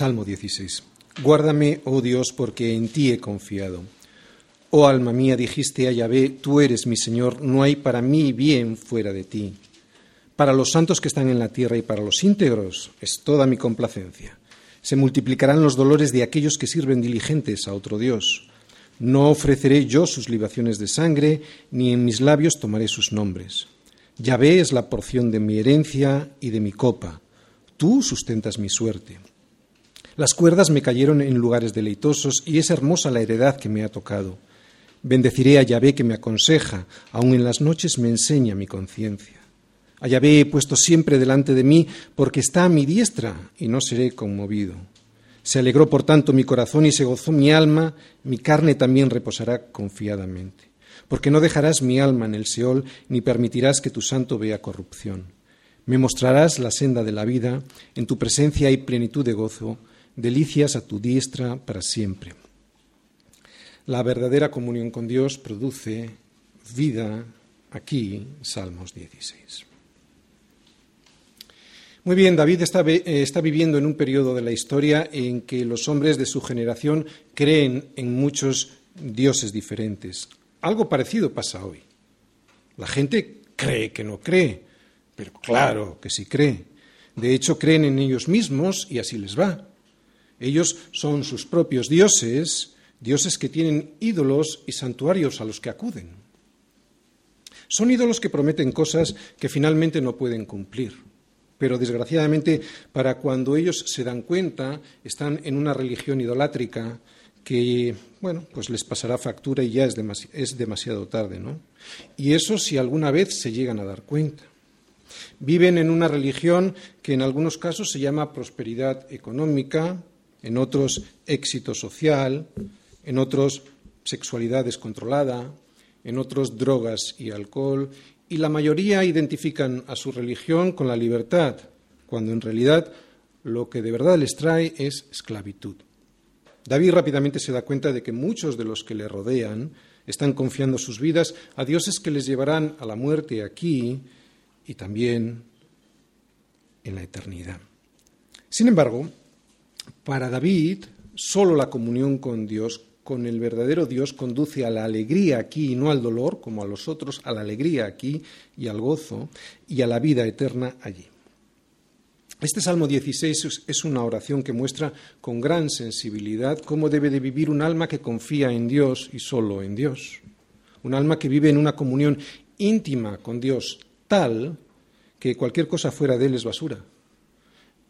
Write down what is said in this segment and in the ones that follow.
Salmo 16. Guárdame, oh Dios, porque en ti he confiado. Oh alma mía, dijiste a Yahvé, tú eres mi Señor, no hay para mí bien fuera de ti. Para los santos que están en la tierra y para los íntegros es toda mi complacencia. Se multiplicarán los dolores de aquellos que sirven diligentes a otro Dios. No ofreceré yo sus libaciones de sangre, ni en mis labios tomaré sus nombres. Yahvé es la porción de mi herencia y de mi copa. Tú sustentas mi suerte. Las cuerdas me cayeron en lugares deleitosos y es hermosa la heredad que me ha tocado. Bendeciré a Yahvé que me aconseja, aun en las noches me enseña mi conciencia. A Yahvé he puesto siempre delante de mí, porque está a mi diestra y no seré conmovido. Se alegró por tanto mi corazón y se gozó mi alma, mi carne también reposará confiadamente. Porque no dejarás mi alma en el Seol, ni permitirás que tu santo vea corrupción. Me mostrarás la senda de la vida, en tu presencia hay plenitud de gozo, delicias a tu diestra para siempre. La verdadera comunión con Dios produce vida aquí, Salmos 16. Muy bien, David está, eh, está, viviendo en un periodo de la historia en que los hombres de su generación creen en muchos dioses diferentes. Algo parecido pasa hoy. La gente cree que no cree, pero claro que sí cree. De hecho, creen en ellos mismos y así les va. Ellos son sus propios dioses, dioses que tienen ídolos y santuarios a los que acuden. Son ídolos que prometen cosas que finalmente no pueden cumplir. Pero desgraciadamente, para cuando ellos se dan cuenta, están en una religión idolátrica que, bueno, pues les pasará factura y ya es, es demasiado tarde, ¿no? Y eso si alguna vez se llegan a dar cuenta. Viven en una religión que en algunos casos se llama prosperidad económica, en otros éxito social, en otros sexualidad descontrolada, en otros drogas y alcohol, y la mayoría identifican a su religión con la libertad, cuando en realidad lo que de verdad les trae es esclavitud. David rápidamente se da cuenta de que muchos de los que le rodean están confiando sus vidas a dioses que les llevarán a la muerte aquí y también en la eternidad. Sin embargo, para David, solo la comunión con Dios, con el verdadero Dios, conduce a la alegría aquí y no al dolor, como a los otros, a la alegría aquí y al gozo y a la vida eterna allí. Este Salmo 16 es una oración que muestra con gran sensibilidad cómo debe de vivir un alma que confía en Dios y solo en Dios. Un alma que vive en una comunión íntima con Dios tal que cualquier cosa fuera de él es basura.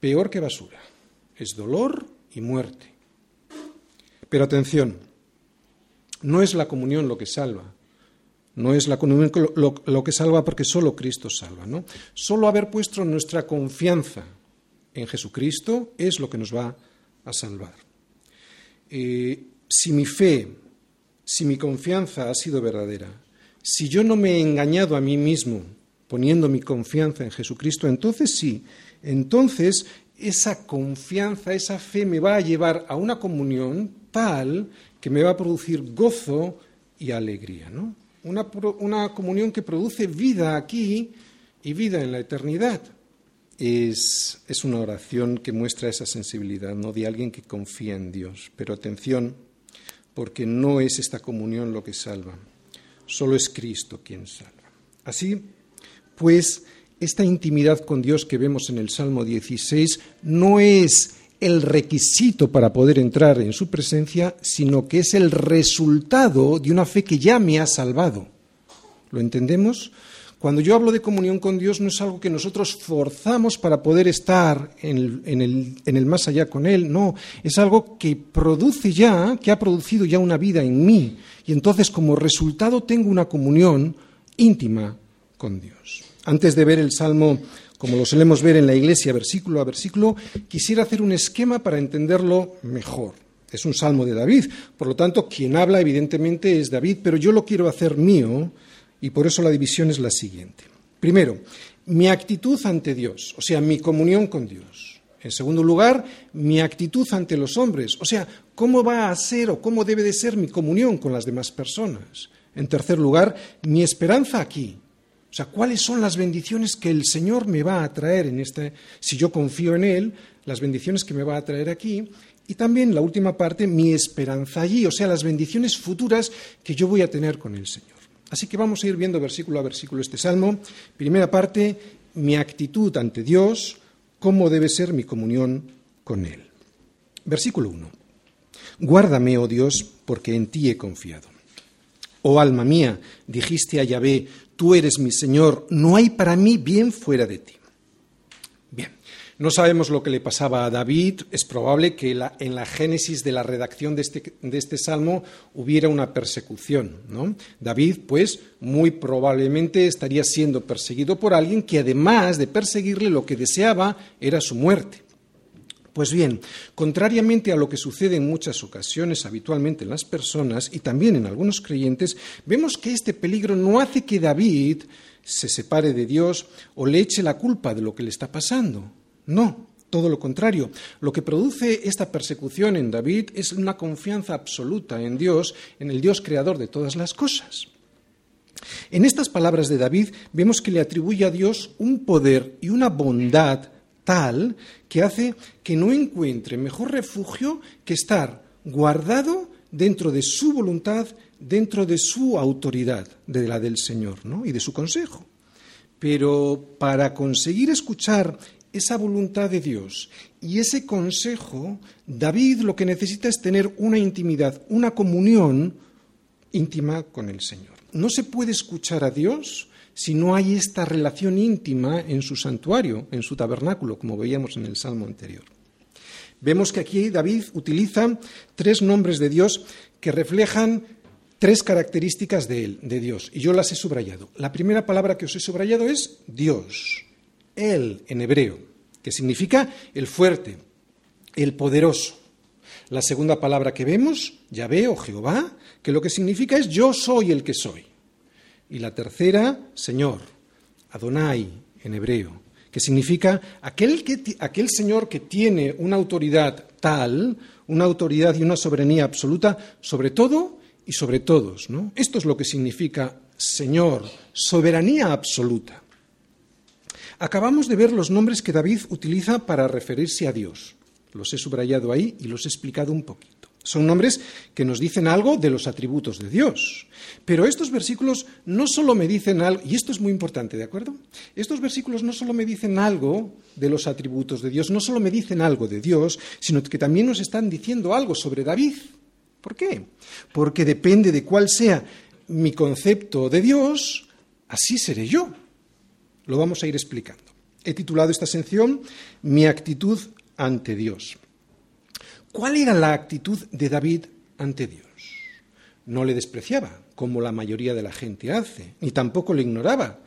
Peor que basura es dolor y muerte. Pero atención, no es la comunión lo que salva. No es la comunión lo, que salva porque solo Cristo salva. ¿no? Solo haber puesto nuestra confianza en Jesucristo es lo que nos va a salvar. Eh, si mi fe, si mi confianza ha sido verdadera, si yo no me he engañado a mí mismo poniendo mi confianza en Jesucristo, entonces sí, entonces esa confianza, esa fe me va a llevar a una comunión tal que me va a producir gozo y alegría. ¿no? Una, una, comunión que produce vida aquí y vida en la eternidad. Es, es, una oración que muestra esa sensibilidad ¿no? de alguien que confía en Dios. Pero atención, porque no es esta comunión lo que salva, solo es Cristo quien salva. Así, pues, esta intimidad con Dios que vemos en el Salmo 16 no es el requisito para poder entrar en su presencia, sino que es el resultado de una fe que ya me ha salvado. ¿Lo entendemos? Cuando yo hablo de comunión con Dios no es algo que nosotros forzamos para poder estar en el, más allá con Él, no, es algo que produce ya, que ha producido ya una vida en mí, y entonces como resultado tengo una comunión íntima con Dios. Antes de ver el Salmo como lo solemos ver en la Iglesia versículo a versículo, quisiera hacer un esquema para entenderlo mejor. Es un salmo de David, por lo tanto, quien habla evidentemente es David, pero yo lo quiero hacer mío y por eso la división es la siguiente. Primero, mi actitud ante Dios, o sea, mi comunión con Dios. En segundo lugar, mi actitud ante los hombres, o sea, cómo va a ser o cómo debe de ser mi comunión con las demás personas. En tercer lugar, mi esperanza aquí, O sea, ¿cuáles son las bendiciones que el Señor me va a traer en este, si yo confío en Él, las bendiciones que me va a traer aquí? Y también la última parte, mi esperanza allí, o sea, las bendiciones futuras que yo voy a tener con el Señor. Así que vamos a ir viendo versículo a versículo este salmo. Primera parte, mi actitud ante Dios, cómo debe ser mi comunión con Él. Versículo 1. Guárdame, oh Dios, porque en ti he confiado. Oh alma mía, dijiste a Yahvé, tú eres mi Señor, no hay para mí bien fuera de ti. Bien, no sabemos lo que le pasaba a David, es probable que en la génesis de la redacción de este, este salmo hubiera una persecución. David, pues, muy probablemente estaría siendo perseguido por alguien que además de perseguirle lo que deseaba era su muerte. Pues bien, contrariamente a lo que sucede en muchas ocasiones habitualmente en las personas y también en algunos creyentes, vemos que este peligro no hace que David se separe de Dios o le eche la culpa de lo que le está pasando. No, todo lo contrario. Lo que produce esta persecución en David es una confianza absoluta en Dios, en el Dios creador de todas las cosas. En estas palabras de David vemos que le atribuye a Dios un poder y una bondad tal que hace que no encuentre mejor refugio que estar guardado dentro de su voluntad, dentro de su autoridad, de la del Señor ¿no? y de su consejo. Pero para conseguir escuchar esa voluntad de Dios y ese consejo, David lo que necesita es tener una intimidad, una comunión íntima con el Señor. No se puede escuchar a Dios si no hay esta relación íntima en su santuario, en su tabernáculo, como veíamos en el Salmo anterior. Vemos que aquí David utiliza tres nombres de Dios que reflejan tres características de él, de Dios, y yo las he subrayado. La primera palabra que os he subrayado es Dios, Él en hebreo, que significa el fuerte, el poderoso. La segunda palabra que vemos, Yahvé o Jehová, que lo que significa es yo soy el que soy. Y la tercera, Señor, Adonai en hebreo, que significa aquel, que, aquel Señor que tiene una autoridad tal, una autoridad y una soberanía absoluta sobre todo y sobre todos. Esto es lo que significa Señor, soberanía absoluta. Acabamos de ver los nombres que David utiliza para referirse a Dios. Los he subrayado ahí y los he explicado un poquito. Son nombres que nos dicen algo de los atributos de Dios. Pero estos versículos no solo me dicen algo, y esto es muy importante, ¿de acuerdo? Estos versículos no solo me dicen algo de los atributos de Dios, no solo me dicen algo de Dios, sino que también nos están diciendo algo sobre David. ¿Por qué? Porque depende de cuál sea mi concepto de Dios, así seré yo. Lo vamos a ir explicando. He titulado esta sección Mi actitud ante Dios. ¿Cuál era la actitud de David ante Dios? No le despreciaba, como la mayoría de la gente hace, ni tampoco le ignoraba,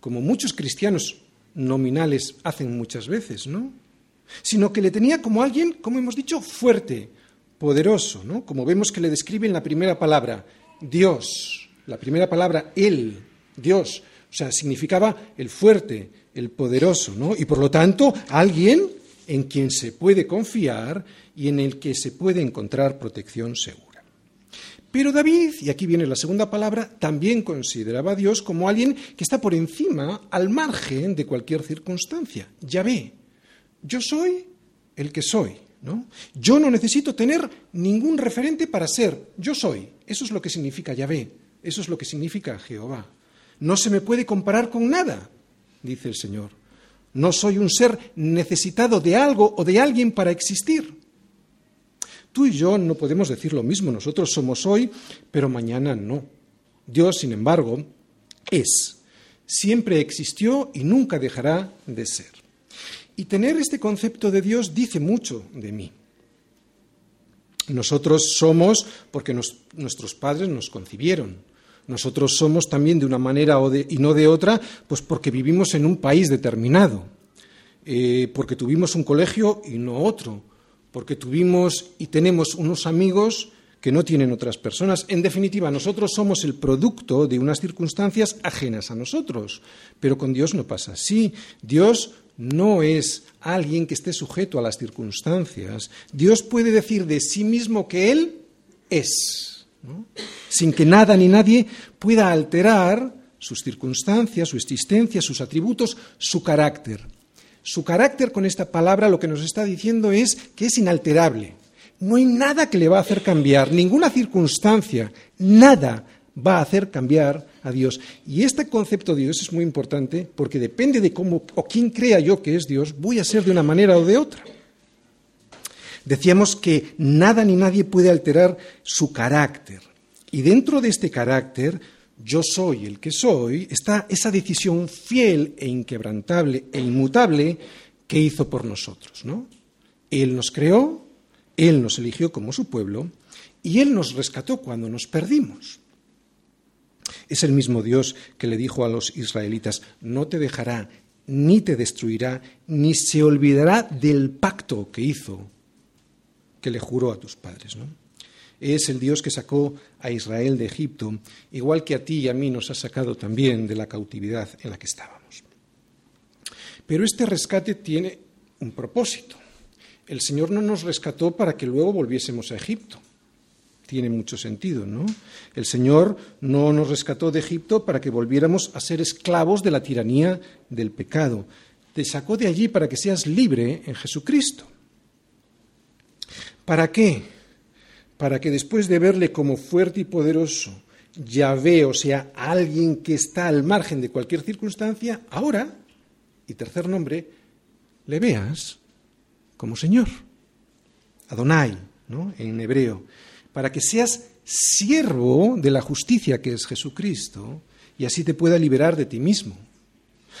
como muchos cristianos nominales hacen muchas veces, ¿no? Sino que le tenía como alguien, como hemos dicho, fuerte, poderoso, ¿no? Como vemos que le describe en la primera palabra, Dios, la primera palabra, Él, Dios, o sea, significaba el fuerte, el poderoso, ¿no? Y por lo tanto, alguien en quien se puede confiar y en el que se puede encontrar protección segura. Pero David, y aquí viene la segunda palabra, también consideraba a Dios como alguien que está por encima, al margen de cualquier circunstancia. Ya ve, yo soy el que soy. ¿no? Yo no necesito tener ningún referente para ser, yo soy. Eso es lo que significa Yahvé, eso es lo que significa Jehová. No se me puede comparar con nada, dice el Señor. No soy un ser necesitado de algo o de alguien para existir. Tú y yo no podemos decir lo mismo. Nosotros somos hoy, pero mañana no. Dios, sin embargo, es. Siempre existió y nunca dejará de ser. Y tener este concepto de Dios dice mucho de mí. Nosotros somos porque nuestros padres nos concibieron. Nosotros somos también de una manera y no de otra, pues porque vivimos en un país determinado, eh, porque tuvimos un colegio y no otro, porque tuvimos y tenemos unos amigos que no tienen otras personas. En definitiva, nosotros somos el producto de unas circunstancias ajenas a nosotros, pero con Dios no pasa así. Dios no es alguien que esté sujeto a las circunstancias. Dios puede decir de sí mismo que Él es sin que nada ni nadie pueda alterar sus circunstancias, su existencia, sus atributos, su carácter. Su carácter con esta palabra lo que nos está diciendo es que es inalterable. No hay nada que le va a hacer cambiar, ninguna circunstancia, nada va a hacer cambiar a Dios. Y este concepto de Dios es muy importante porque depende de cómo o quién crea yo que es Dios, voy a ser de una manera o de otra. Decíamos que nada ni nadie puede alterar su carácter. Y dentro de este carácter, yo soy el que soy, está esa decisión fiel e inquebrantable e inmutable que hizo por nosotros. ¿no? Él nos creó, Él nos eligió como su pueblo y Él nos rescató cuando nos perdimos. Es el mismo Dios que le dijo a los israelitas, no te dejará, ni te destruirá, ni se olvidará del pacto que hizo, que le juró a tus padres. ¿no? Es el Dios que sacó a Israel de Egipto, igual que a ti y a mí nos ha sacado también de la cautividad en la que estábamos. Pero este rescate tiene un propósito. El Señor no nos rescató para que luego volviésemos a Egipto. Tiene mucho sentido, ¿no? El Señor no nos rescató de Egipto para que volviéramos a ser esclavos de la tiranía del pecado. Te sacó de allí para que seas libre en Jesucristo. ¿Para qué? Para que después de verle como fuerte y poderoso, Yahvé, o sea, alguien que está al margen de cualquier circunstancia, ahora, y tercer nombre, le veas como Señor. Adonai, ¿no? en hebreo. Para que seas siervo de la justicia que es Jesucristo y así te pueda liberar de ti mismo.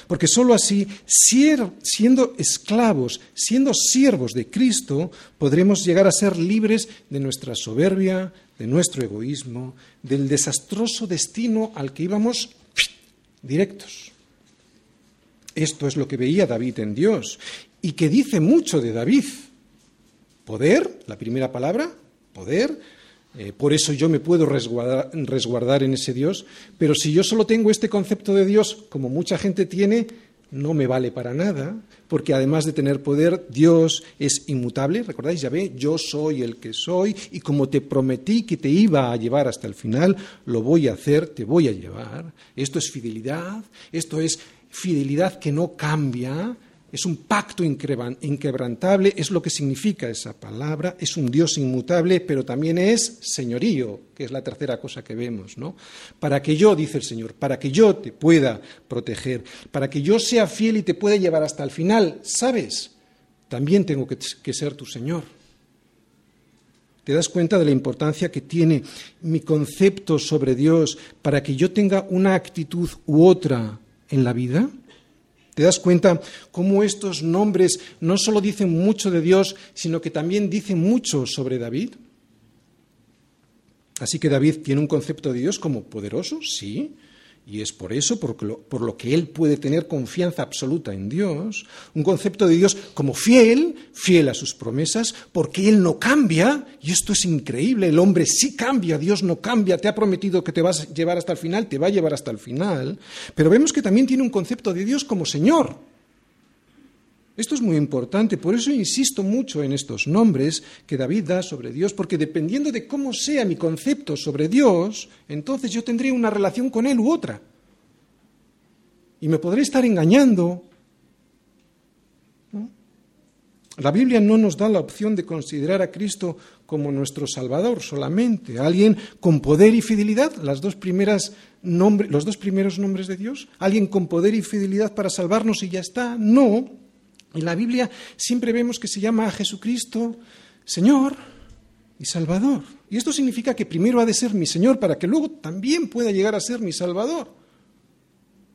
Porque sólo así, siendo esclavos, siendo siervos de Cristo, podremos llegar a ser libres de nuestra soberbia, de nuestro egoísmo, del desastroso destino al que íbamos directos. Esto es lo que veía David en Dios y que dice mucho de David. Poder, la primera palabra, poder, eh, por eso yo me puedo resguardar, en ese Dios, pero si yo solo tengo este concepto de Dios, como mucha gente tiene, no me vale para nada, porque además de tener poder, Dios es inmutable. ¿Recordáis? Ya ve, yo soy el que soy y como te prometí que te iba a llevar hasta el final, lo voy a hacer, te voy a llevar. Esto es fidelidad, esto es fidelidad que no cambia, es un pacto inquebrantable, es lo que significa esa palabra, es un Dios inmutable, pero también es señorío, que es la tercera cosa que vemos, ¿no? Para que yo, dice el Señor, para que yo te pueda proteger, para que yo sea fiel y te pueda llevar hasta el final, ¿sabes? También tengo que, ser tu Señor. ¿Te das cuenta de la importancia que tiene mi concepto sobre Dios para que yo tenga una actitud u otra en la vida? ¿Te das cuenta cómo estos nombres no solo dicen mucho de Dios, sino que también dicen mucho sobre David? Así que David tiene un concepto de Dios como poderoso, sí, y es por eso, por lo, por lo, que él puede tener confianza absoluta en Dios, un concepto de Dios como fiel, fiel a sus promesas, porque él no cambia, y esto es increíble, el hombre sí cambia, Dios no cambia, te ha prometido que te vas a llevar hasta el final, te va a llevar hasta el final, pero vemos que también tiene un concepto de Dios como Señor. Esto es muy importante, por eso insisto mucho en estos nombres que David da sobre Dios, porque dependiendo de cómo sea mi concepto sobre Dios, entonces yo tendré una relación con Él u otra. Y me podré estar engañando. La Biblia no nos da la opción de considerar a Cristo como nuestro Salvador solamente, alguien con poder y fidelidad, las dos primeras los dos primeros nombres de Dios, alguien con poder y fidelidad para salvarnos y ya está. No, en la Biblia siempre vemos que se llama a Jesucristo Señor y Salvador. Y esto significa que primero ha de ser mi Señor para que luego también pueda llegar a ser mi Salvador.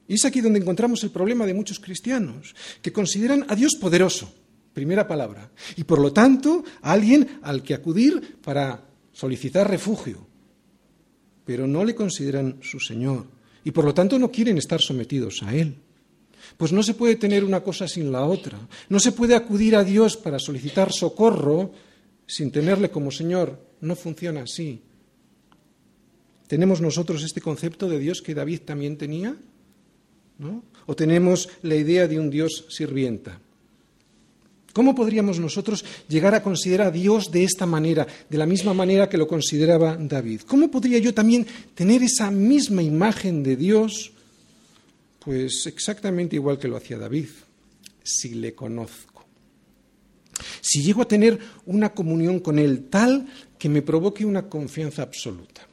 Y es aquí donde encontramos el problema de muchos cristianos, que consideran a Dios poderoso, primera palabra, y por lo tanto a alguien al que acudir para solicitar refugio, pero no le consideran su Señor, y por lo tanto no quieren estar sometidos a Él. Pues no se puede tener una cosa sin la otra. No se puede acudir a Dios para solicitar socorro sin tenerle como Señor. No funciona así. ¿Tenemos nosotros este concepto de Dios que David también tenía? ¿No? ¿O tenemos la idea de un Dios sirvienta? ¿Cómo podríamos nosotros llegar a considerar a Dios de esta manera, de la misma manera que lo consideraba David? ¿Cómo podría yo también tener esa misma imagen de Dios Pues exactamente igual que lo hacía David, si le conozco. Si llego a tener una comunión con Él tal que me provoque una confianza absoluta.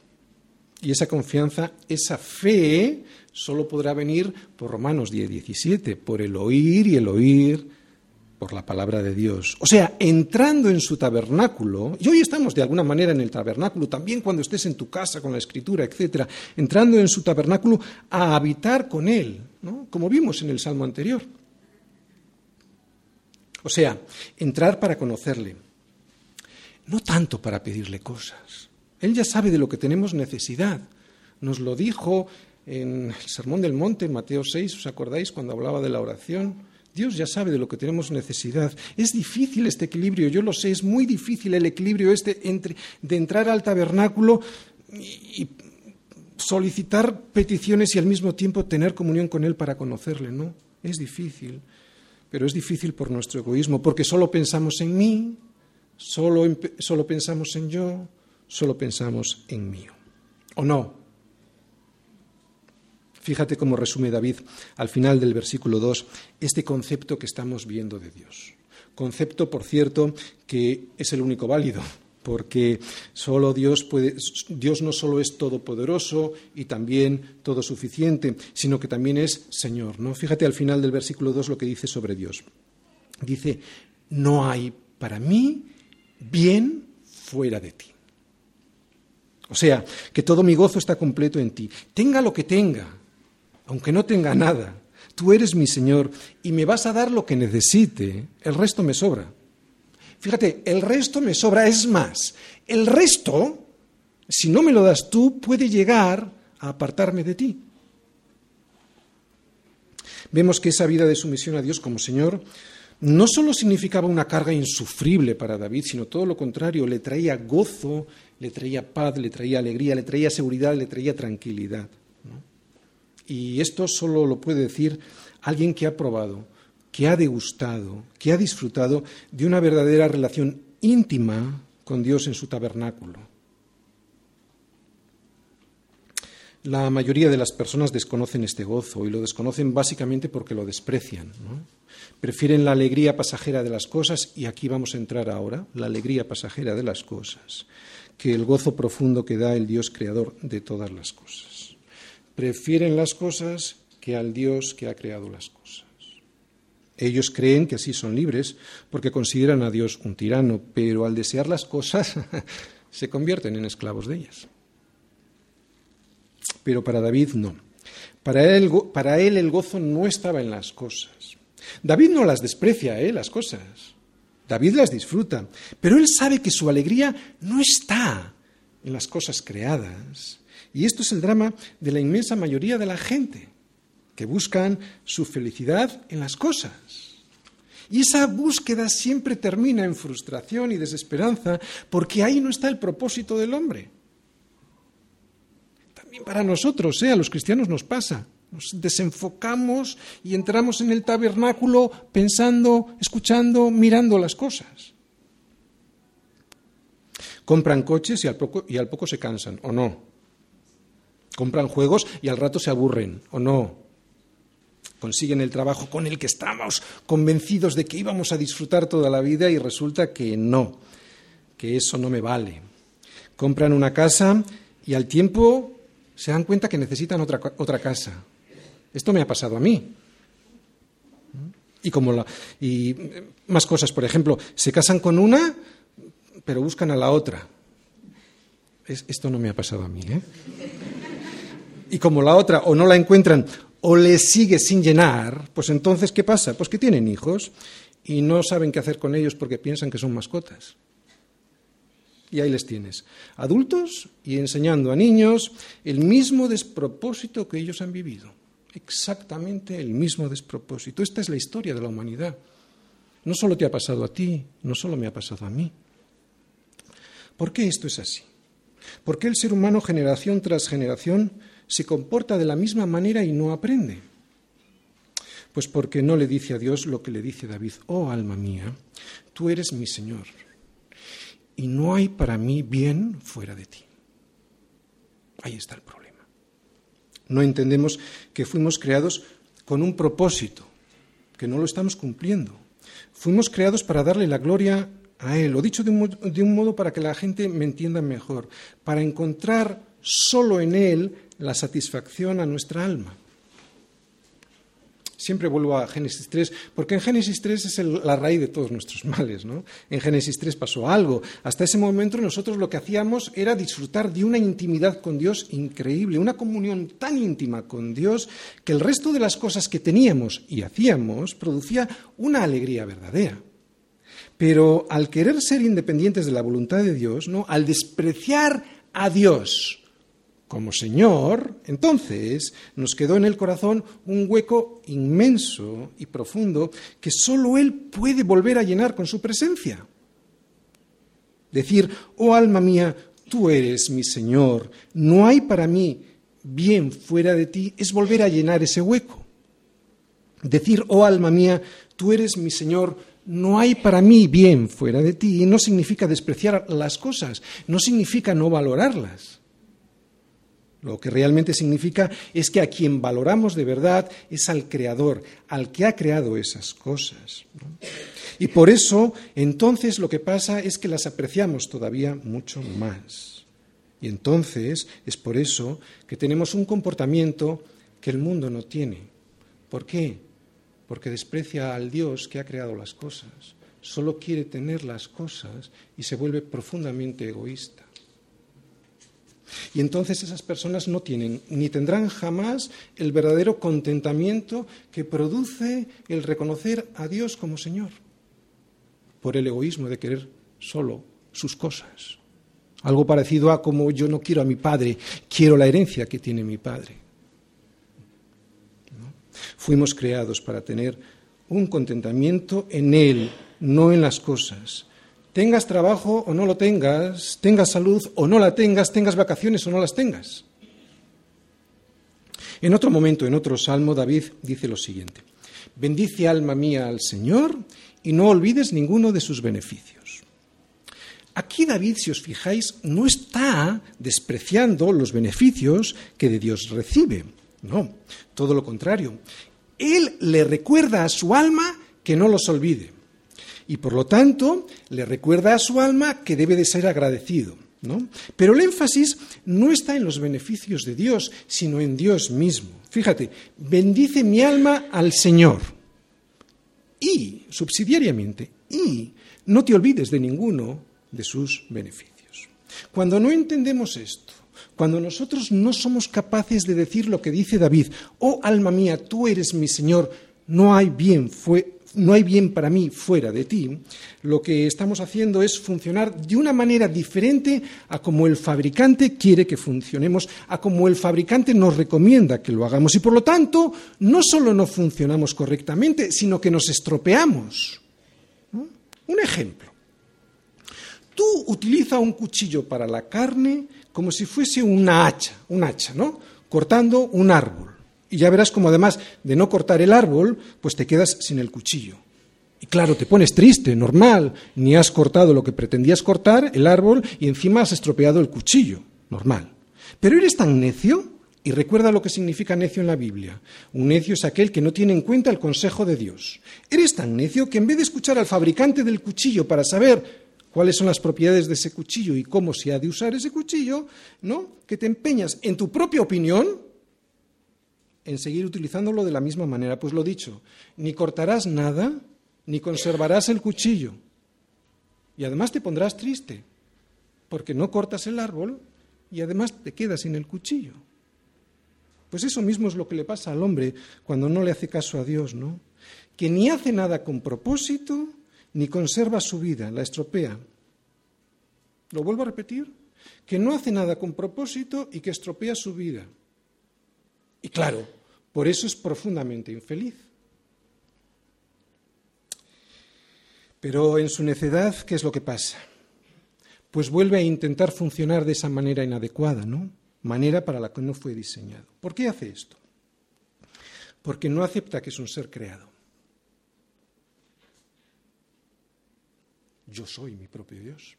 Y esa confianza, esa fe, solo podrá venir por Romanos 10, 17, por el oír y el oír por la palabra de Dios. O sea, entrando en su tabernáculo, y hoy estamos de alguna manera en el tabernáculo, también cuando estés en tu casa con la escritura, etcétera, entrando en su tabernáculo a habitar con Él, ¿no? como vimos en el salmo anterior. O sea, entrar para conocerle, no tanto para pedirle cosas. Él ya sabe de lo que tenemos necesidad. Nos lo dijo en el Sermón del Monte, Mateo 6, ¿os acordáis cuando hablaba de la oración? Dios ya sabe de lo que tenemos necesidad. Es difícil este equilibrio, yo lo sé, es muy difícil el equilibrio este entre de entrar al tabernáculo y, solicitar peticiones y al mismo tiempo tener comunión con Él para conocerle, ¿no? Es difícil, pero es difícil por nuestro egoísmo, porque solo pensamos en mí, solo, solo pensamos en yo, solo pensamos en mí. ¿O no? Fíjate cómo resume David al final del versículo 2 este concepto que estamos viendo de Dios. Concepto, por cierto, que es el único válido, porque solo Dios puede, Dios no solo es todopoderoso y también todo suficiente, sino que también es Señor. ¿no? Fíjate al final del versículo 2 lo que dice sobre Dios. Dice, no hay para mí bien fuera de ti. O sea, que todo mi gozo está completo en ti. Tenga lo que tenga, aunque no tenga nada, tú eres mi Señor y me vas a dar lo que necesite, el resto me sobra. Fíjate, el resto me sobra, es más, el resto, si no me lo das tú, puede llegar a apartarme de ti. Vemos que esa vida de sumisión a Dios como Señor no solo significaba una carga insufrible para David, sino todo lo contrario, le traía gozo, le traía paz, le traía alegría, le traía seguridad, le traía tranquilidad. Y esto solo lo puede decir alguien que ha probado, que ha degustado, que ha disfrutado de una verdadera relación íntima con Dios en su tabernáculo. La mayoría de las personas desconocen este gozo y lo desconocen básicamente porque lo desprecian. Prefieren la alegría pasajera de las cosas, y aquí vamos a entrar ahora, la alegría pasajera de las cosas, que el gozo profundo que da el Dios creador de todas las cosas prefieren las cosas que al Dios que ha creado las cosas. Ellos creen que así son libres porque consideran a Dios un tirano, pero al desear las cosas se convierten en esclavos de ellas. Pero para David no. Para él, para él el gozo no estaba en las cosas. David no las desprecia, ¿eh? las cosas. David las disfruta, pero él sabe que su alegría no está en las cosas creadas, y esto es el drama de la inmensa mayoría de la gente, que buscan su felicidad en las cosas. Y esa búsqueda siempre termina en frustración y desesperanza, porque ahí no está el propósito del hombre. También para nosotros, ¿eh? a los cristianos nos pasa. Nos desenfocamos y entramos en el tabernáculo pensando, escuchando, mirando las cosas. Compran coches y al poco, y al poco se cansan, ¿o no? Compran juegos y al rato se aburren, ¿o no? Consiguen el trabajo con el que estamos convencidos de que íbamos a disfrutar toda la vida y resulta que no, que eso no me vale. Compran una casa y al tiempo se dan cuenta que necesitan otra, otra casa. Esto me ha pasado a mí. Y, como la, y más cosas, por ejemplo, se casan con una, pero buscan a la otra. esto no me ha pasado a mí. ¿eh? Y como la otra o no la encuentran o les sigue sin llenar, pues entonces, ¿qué pasa? Pues que tienen hijos y no saben qué hacer con ellos porque piensan que son mascotas. Y ahí les tienes, adultos y enseñando a niños el mismo despropósito que ellos han vivido. Exactamente el mismo despropósito. Esta es la historia de la humanidad. No solo te ha pasado a ti, no solo me ha pasado a mí. ¿Por qué esto es así? ¿Por qué el ser humano, generación tras generación, se comporta de la misma manera y no aprende? Pues porque no le dice a Dios lo que le dice David, oh alma mía, tú eres mi Señor, y no hay para mí bien fuera de ti. Ahí está el problema. No entendemos que fuimos creados con un propósito, que no lo estamos cumpliendo. Fuimos creados para darle la gloria a Él, lo dicho de un, de un modo para que la gente me entienda mejor, para encontrar solo en Él la satisfacción a nuestra alma. Siempre vuelvo a Génesis 3, porque en Génesis 3 es la raíz de todos nuestros males. ¿no? En Génesis 3 pasó algo. Hasta ese momento nosotros lo que hacíamos era disfrutar de una intimidad con Dios increíble, una comunión tan íntima con Dios que el resto de las cosas que teníamos y hacíamos producía una alegría verdadera. Pero al querer ser independientes de la voluntad de Dios, ¿no? al despreciar a Dios, como Señor, entonces nos quedó en el corazón un hueco inmenso y profundo que sólo Él puede volver a llenar con su presencia. Decir, oh alma mía, tú eres mi Señor, no hay para mí bien fuera de ti, es volver a llenar ese hueco. Decir, oh alma mía, tú eres mi Señor, no hay para mí bien fuera de ti, no significa despreciar las cosas, no significa no valorarlas. Lo que realmente significa es que a quien valoramos de verdad es al Creador, al que ha creado esas cosas. Y por eso, entonces, lo que pasa es que las apreciamos todavía mucho más. Y entonces es por eso que tenemos un comportamiento que el mundo no tiene. ¿Por qué? Porque desprecia al Dios que ha creado las cosas. Solo quiere tener las cosas y se vuelve profundamente egoísta. Y entonces esas personas no tienen ni tendrán jamás el verdadero contentamiento que produce el reconocer a Dios como Señor, por el egoísmo de querer solo sus cosas. Algo parecido a como yo no quiero a mi padre, quiero la herencia que tiene mi padre. Fuimos creados para tener un contentamiento en Él, no en las cosas tengas trabajo o no lo tengas, tengas salud o no la tengas, tengas vacaciones o no las tengas. En otro momento, en otro salmo, David dice lo siguiente, bendice alma mía al Señor y no olvides ninguno de sus beneficios. Aquí David, si os fijáis, no está despreciando los beneficios que de Dios recibe, no, todo lo contrario. Él le recuerda a su alma que no los olvide y por lo tanto le recuerda a su alma que debe de ser agradecido. ¿no? Pero el énfasis no está en los beneficios de Dios, sino en Dios mismo. Fíjate, bendice mi alma al Señor. Y, subsidiariamente, y no te olvides de ninguno de sus beneficios. Cuando no entendemos esto, cuando nosotros no somos capaces de decir lo que dice David, oh alma mía, tú eres mi Señor, no hay bien fue no hay bien para mí fuera de ti, lo que estamos haciendo es funcionar de una manera diferente a como el fabricante quiere que funcionemos, a como el fabricante nos recomienda que lo hagamos. Y por lo tanto, no solo no funcionamos correctamente, sino que nos estropeamos. Un ejemplo. Tú utilizas un cuchillo para la carne como si fuese una hacha, un hacha, ¿no? Cortando un árbol. Y ya verás como además de no cortar el árbol, pues te quedas sin el cuchillo. Y claro, te pones triste, normal, ni has cortado lo que pretendías cortar, el árbol, y encima has estropeado el cuchillo, normal. Pero eres tan necio, y recuerda lo que significa necio en la Biblia. Un necio es aquel que no tiene en cuenta el consejo de Dios. Eres tan necio que en vez de escuchar al fabricante del cuchillo para saber cuáles son las propiedades de ese cuchillo y cómo se ha de usar ese cuchillo, ¿no? Que te empeñas en tu propia opinión, en seguir utilizándolo de la misma manera. Pues lo dicho, ni cortarás nada, ni conservarás el cuchillo. Y además te pondrás triste, porque no cortas el árbol y además te quedas sin el cuchillo. Pues eso mismo es lo que le pasa al hombre cuando no le hace caso a Dios, ¿no? Que ni hace nada con propósito, ni conserva su vida, la estropea. Lo vuelvo a repetir, que no hace nada con propósito y que estropea su vida. Y claro, por eso es profundamente infeliz. Pero en su necedad, ¿qué es lo que pasa? Pues vuelve a intentar funcionar de esa manera inadecuada, ¿no? Manera para la que no fue diseñado. ¿Por qué hace esto? Porque no acepta que es un ser creado. Yo soy mi propio Dios.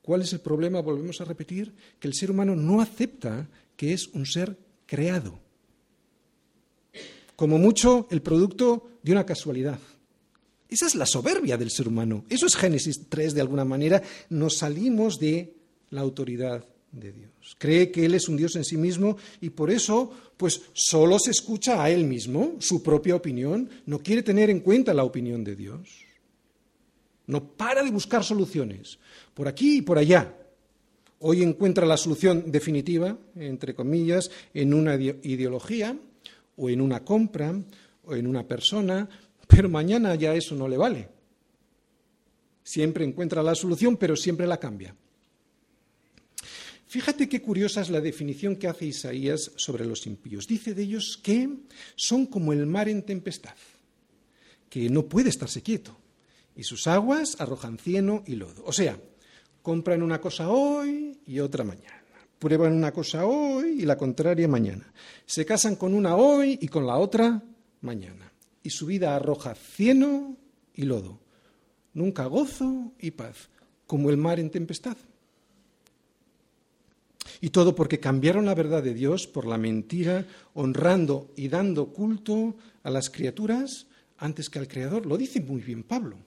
¿Cuál es el problema? Volvemos a repetir que el ser humano no acepta que es un ser creado. Como mucho el producto de una casualidad. Esa es la soberbia del ser humano. Eso es Génesis 3 de alguna manera. Nos salimos de la autoridad de Dios. Cree que Él es un Dios en sí mismo y por eso, pues solo se escucha a Él mismo, su propia opinión, no quiere tener en cuenta la opinión de Dios. No para de buscar soluciones, por aquí y por allá. Hoy encuentra la solución definitiva, entre comillas, en una ideología o en una compra o en una persona, pero mañana ya eso no le vale. Siempre encuentra la solución, pero siempre la cambia. Fíjate qué curiosa es la definición que hace Isaías sobre los impíos. Dice de ellos que son como el mar en tempestad, que no puede estarse quieto, y sus aguas arrojan cieno y lodo. O sea, compran una cosa hoy y otra mañana. Prueban una cosa hoy y la contraria mañana. Se casan con una hoy y con la otra mañana y su vida arroja cieno y lodo, nunca gozo y paz, como el mar en tempestad. Y todo porque cambiaron la verdad de Dios por la mentira, honrando y dando culto a las criaturas antes que al Creador. Lo dice muy bien Pablo.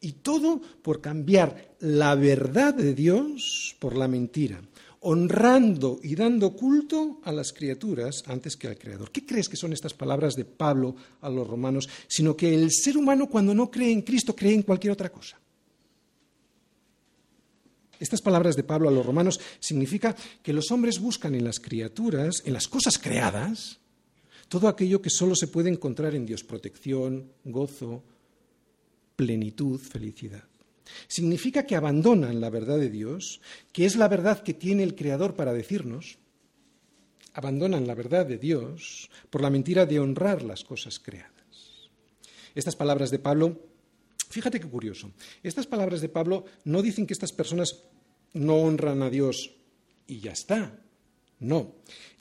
Y todo por cambiar la verdad de Dios por la mentira, honrando y dando culto a las criaturas antes que al Creador. ¿Qué crees que son estas palabras de Pablo a los romanos? Sino que el ser humano cuando no cree en Cristo cree en cualquier otra cosa. Estas palabras de Pablo a los romanos significa que los hombres buscan en las criaturas, en las cosas creadas, todo aquello que solo se puede encontrar en Dios, protección, gozo, plenitud, felicidad. Significa que abandonan la verdad de Dios, que es la verdad que tiene el Creador para decirnos, abandonan la verdad de Dios por la mentira de honrar las cosas creadas. Estas palabras de Pablo, fíjate qué curioso, estas palabras de Pablo no dicen que estas personas no honran a Dios y ya está. No,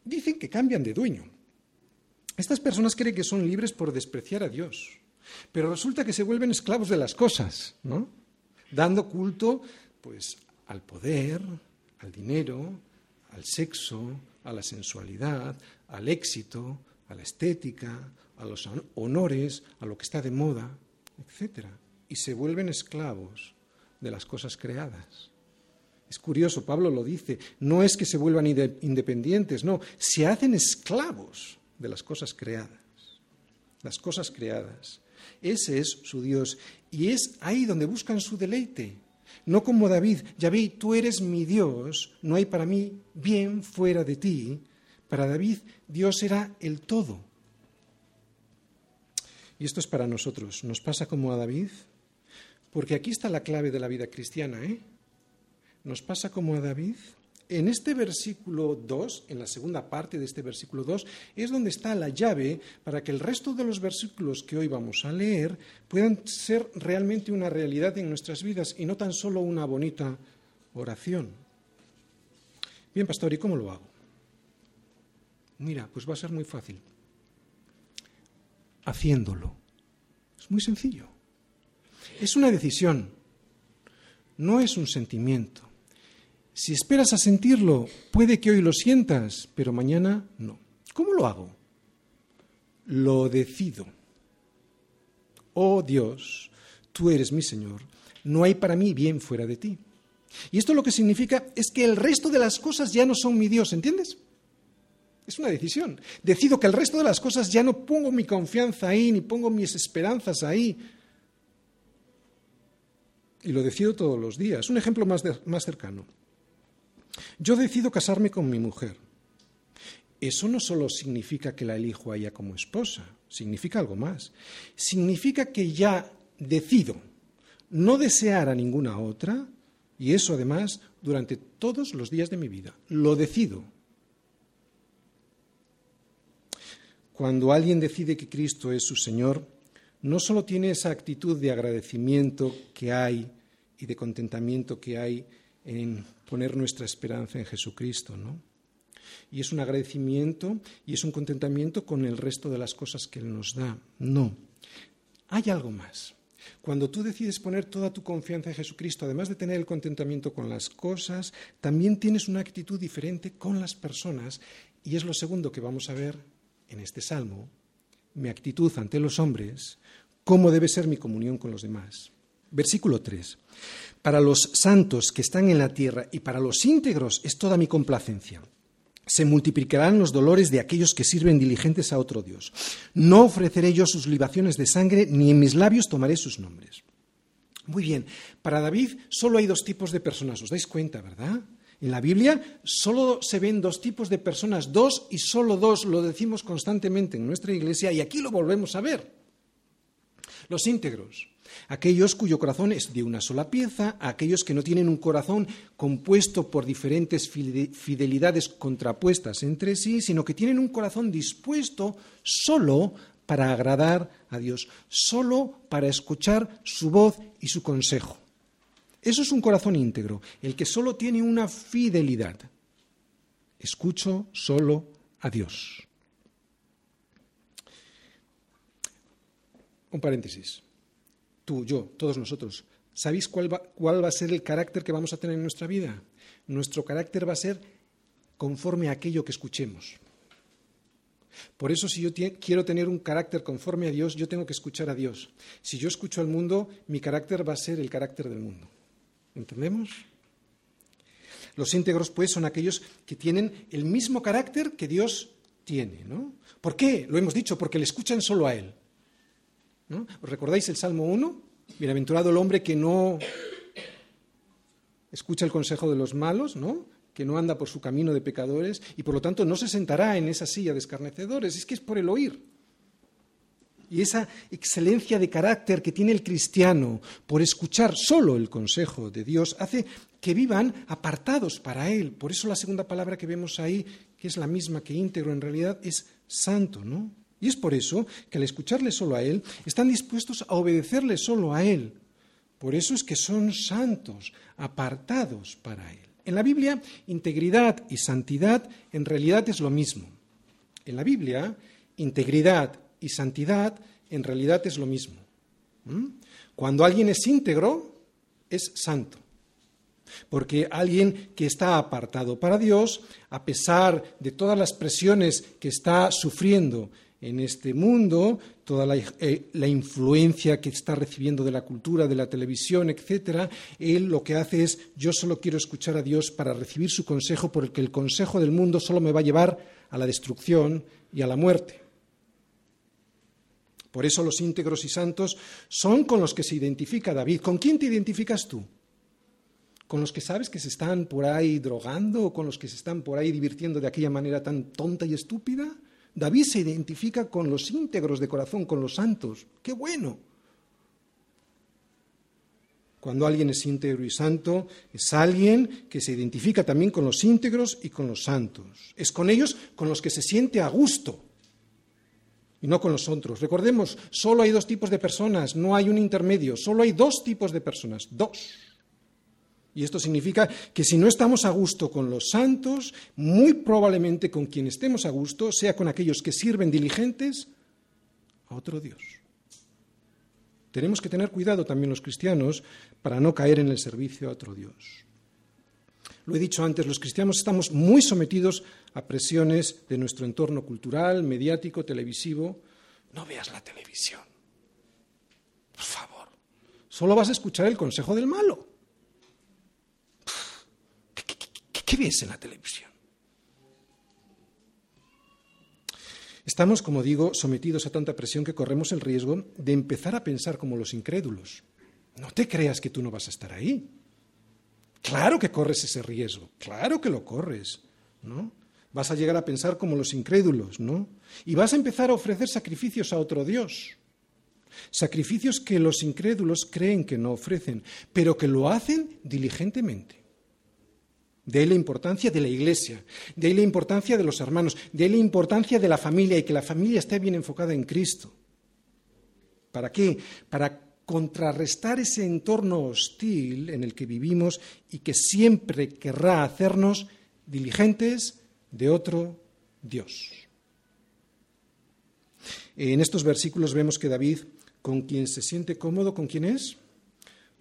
dicen que cambian de dueño. Estas personas creen que son libres por despreciar a Dios, pero resulta que se vuelven esclavos de las cosas, ¿no? Dando culto pues al poder, al dinero, al sexo, a la sensualidad, al éxito, a la estética, a los honores, a lo que está de moda, etc. Y se vuelven esclavos de las cosas creadas. Es curioso, Pablo lo dice, no es que se vuelvan independientes, no, se hacen esclavos de las cosas creadas. Las cosas creadas. Ese es su Dios. Y es ahí donde buscan su deleite. No como David, Yahvé, tú eres mi Dios, no hay para mí bien fuera de ti. Para David, Dios era el todo. Y esto es para nosotros. ¿Nos pasa como a David? Porque aquí está la clave de la vida cristiana, ¿eh? ¿Nos pasa como a David? En este versículo 2, en la segunda parte de este versículo 2, es donde está la llave para que el resto de los versículos que hoy vamos a leer puedan ser realmente una realidad en nuestras vidas y no tan solo una bonita oración. Bien, pastor, ¿y cómo lo hago? Mira, pues va a ser muy fácil. Haciéndolo. Es muy sencillo. Es una decisión, no es un sentimiento. Si esperas a sentirlo, puede que hoy lo sientas, pero mañana no. ¿Cómo lo hago? Lo decido. Oh Dios, tú eres mi Señor, no hay para mí bien fuera de ti. Y esto lo que significa es que el resto de las cosas ya no son mi Dios, ¿entiendes? Es una decisión. Decido que el resto de las cosas ya no pongo mi confianza ahí, ni pongo mis esperanzas ahí. Y lo decido todos los días. Un ejemplo más, más cercano. Yo decido casarme con mi mujer. Eso no solo significa que la elijo a ella como esposa, significa algo más. Significa que ya decido no desear a ninguna otra, y eso además durante todos los días de mi vida. Lo decido. Cuando alguien decide que Cristo es su Señor, no solo tiene esa actitud de agradecimiento que hay y de contentamiento que hay en poner nuestra esperanza en Jesucristo, ¿no? Y es un agradecimiento y es un contentamiento con el resto de las cosas que Él nos da. No. Hay algo más. Cuando tú decides poner toda tu confianza en Jesucristo, además de tener el contentamiento con las cosas, también tienes una actitud diferente con las personas. Y es lo segundo que vamos a ver en este salmo, mi actitud ante los hombres, cómo debe ser mi comunión con los demás. Versículo 3. Para los santos que están en la tierra y para los íntegros es toda mi complacencia. Se multiplicarán los dolores de aquellos que sirven diligentes a otro Dios. No ofreceré yo sus libaciones de sangre, ni en mis labios tomaré sus nombres. Muy bien, para David solo hay dos tipos de personas, os dais cuenta, ¿verdad? En la Biblia solo se ven dos tipos de personas, dos y solo dos, lo decimos constantemente en nuestra iglesia y aquí lo volvemos a ver. Los íntegros, aquellos cuyo corazón es de una sola pieza, aquellos que no tienen un corazón compuesto por diferentes fidelidades contrapuestas entre sí, sino que tienen un corazón dispuesto solo para agradar a Dios, solo para escuchar su voz y su consejo. Eso es un corazón íntegro, el que solo tiene una fidelidad. Escucho solo a Dios. Un paréntesis tú, yo, todos nosotros, ¿sabéis cuál va, cuál va a ser el carácter que vamos a tener en nuestra vida? Nuestro carácter va a ser conforme a aquello que escuchemos. Por eso si yo quiero tener un carácter conforme a Dios, yo tengo que escuchar a Dios. Si yo escucho al mundo, mi carácter va a ser el carácter del mundo. ¿Entendemos? Los íntegros, pues, son aquellos que tienen el mismo carácter que Dios tiene, ¿no? ¿Por qué? Lo hemos dicho, porque le escuchan solo a Él. ¿Os recordáis el Salmo 1? Bienaventurado el hombre que no escucha el consejo de los malos, ¿no? que no anda por su camino de pecadores y por lo tanto no se sentará en esa silla de escarnecedores. Es que es por el oír. Y esa excelencia de carácter que tiene el cristiano por escuchar solo el consejo de Dios hace que vivan apartados para Él. Por eso la segunda palabra que vemos ahí, que es la misma que íntegro en realidad, es santo, ¿no? Y es por eso que al escucharle solo a Él, están dispuestos a obedecerle solo a Él. Por eso es que son santos, apartados para Él. En la Biblia, integridad y santidad en realidad es lo mismo. En la Biblia, integridad y santidad en realidad es lo mismo. ¿Mm? Cuando alguien es íntegro, es santo. Porque alguien que está apartado para Dios, a pesar de todas las presiones que está sufriendo en este mundo, toda eh, la, influencia que está recibiendo de la cultura, de la televisión, etcétera, él lo que hace es yo solo quiero escuchar a Dios para recibir su consejo, porque el consejo del mundo solo me va a llevar a la destrucción y a la muerte. Por eso los íntegros y santos son con los que se identifica David. ¿Con quién te identificas tú? ¿Con los que sabes que se están por ahí drogando o con los que se están por ahí divirtiendo de aquella manera tan tonta y estúpida? David se identifica con los íntegros de corazón, con los santos. ¡Qué bueno! Cuando alguien es íntegro y santo, es alguien que se identifica también con los íntegros y con los santos. Es con ellos con los que se siente a gusto y no con los otros. Recordemos, solo hay dos tipos de personas, no hay un intermedio, solo hay dos tipos de personas, dos. Y esto significa que si no estamos a gusto con los santos, muy probablemente con quien estemos a gusto sea con aquellos que sirven diligentes a otro Dios. Tenemos que tener cuidado también los cristianos para no caer en el servicio a otro Dios. Lo he dicho antes, los cristianos estamos muy sometidos a presiones de nuestro entorno cultural, mediático, televisivo. No veas la televisión. Por favor. Solo vas a escuchar el consejo del malo. ¿Qué ves en la televisión? Estamos, como digo, sometidos a tanta presión que corremos el riesgo de empezar a pensar como los incrédulos. No te creas que tú no vas a estar ahí. Claro que corres ese riesgo, claro que lo corres, ¿no? Vas a llegar a pensar como los incrédulos, ¿no? Y vas a empezar a ofrecer sacrificios a otro Dios. Sacrificios que los incrédulos creen que no ofrecen, pero que lo hacen diligentemente. De ahí la importancia de la iglesia, de ahí la importancia de los hermanos, de ahí la importancia de la familia y que la familia esté bien enfocada en Cristo. ¿Para qué? Para contrarrestar ese entorno hostil en el que vivimos y que siempre querrá hacernos diligentes de otro Dios. En estos versículos vemos que David, con quien se siente cómodo, ¿con quién es?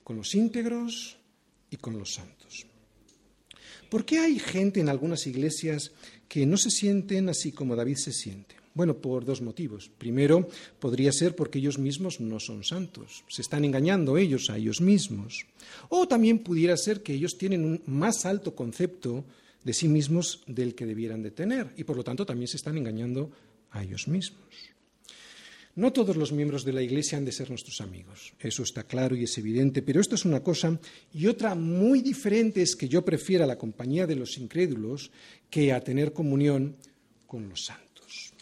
Con los íntegros y con los santos. ¿Por qué hay gente en algunas iglesias que no se sienten así como David se siente? Bueno, por dos motivos. Primero, podría ser porque ellos mismos no son santos, se están engañando ellos a ellos mismos. O también pudiera ser que ellos tienen un más alto concepto de sí mismos del que debieran de tener y por lo tanto también se están engañando a ellos mismos. No todos los miembros de la Iglesia han de ser nuestros amigos, eso está claro y es evidente, pero esto es una cosa y otra muy diferente es que yo prefiera la compañía de los incrédulos que a tener comunión con los santos.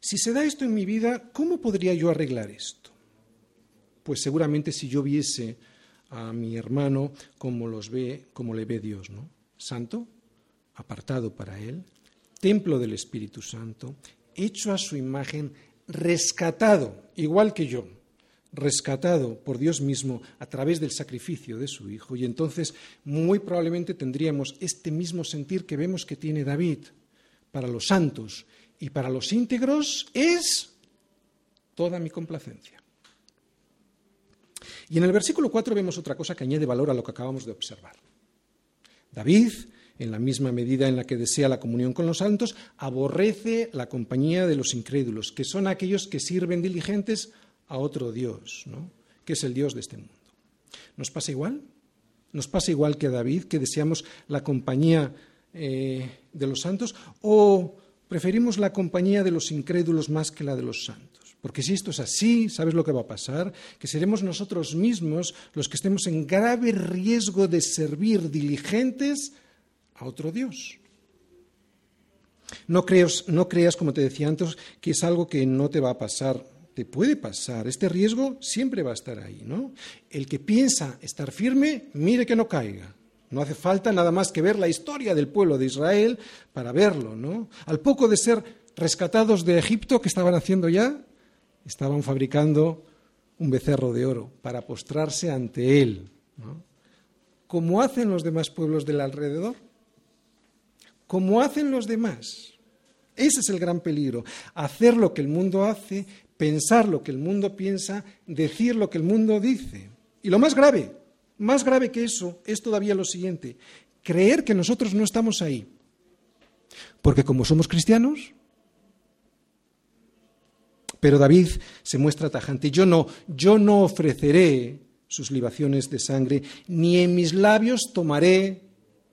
Si se da esto en mi vida, ¿cómo podría yo arreglar esto? Pues seguramente si yo viese a mi hermano como los ve, como le ve Dios, ¿no? Santo, apartado para él, templo del Espíritu Santo, hecho a su imagen, rescatado, igual que yo, rescatado por Dios mismo a través del sacrificio de su Hijo, y entonces muy probablemente tendríamos este mismo sentir que vemos que tiene David para los santos y para los íntegros es toda mi complacencia. Y en el versículo 4 vemos otra cosa que añade valor a lo que acabamos de observar. David, en la misma medida en la que desea la comunión con los santos, aborrece la compañía de los incrédulos, que son aquellos que sirven diligentes a otro Dios, ¿no? que es el Dios de este mundo. ¿Nos pasa igual? ¿Nos pasa igual que a David, que deseamos la compañía eh, de los santos? ¿O Preferimos la compañía de los incrédulos más que la de los santos. Porque si esto es así, ¿sabes lo que va a pasar? Que seremos nosotros mismos los que estemos en grave riesgo de servir diligentes a otro Dios. No, no creas, como te decía antes, que es algo que no te va a pasar. Te puede pasar. Este riesgo siempre va a estar ahí, ¿no? El que piensa estar firme, mire que no caiga. No hace falta nada más que ver la historia del pueblo de Israel para verlo, ¿no? Al poco de ser rescatados de Egipto, ¿qué estaban haciendo ya? Estaban fabricando un becerro de oro para postrarse ante él, ¿no? Como hacen los demás pueblos del alrededor, como hacen los demás. Ese es el gran peligro, hacer lo que el mundo hace, pensar lo que el mundo piensa, decir lo que el mundo dice. Y lo más grave, más grave que eso es todavía lo siguiente, creer que nosotros no estamos ahí. Porque como somos cristianos, pero David se muestra tajante, yo no, yo no ofreceré sus libaciones de sangre, ni en mis labios tomaré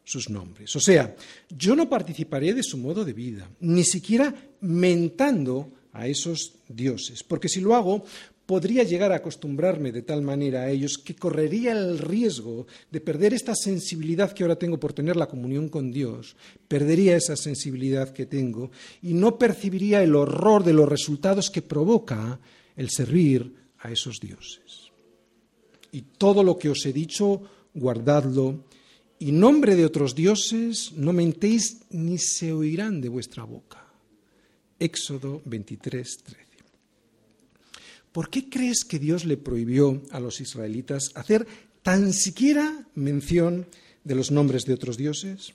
sus nombres. O sea, yo no participaré de su modo de vida, ni siquiera mentando a esos dioses, porque si lo hago, podría llegar a acostumbrarme de tal manera a ellos que correría el riesgo de perder esta sensibilidad que ahora tengo por tener la comunión con Dios, perdería esa sensibilidad que tengo y no percibiría el horror de los resultados que provoca el servir a esos dioses. Y todo lo que os he dicho, guardadlo, y nombre de otros dioses no mentéis ni se oirán de vuestra boca. Éxodo 23, 13. ¿Por qué crees que Dios le prohibió a los israelitas hacer tan siquiera mención de los nombres de otros dioses?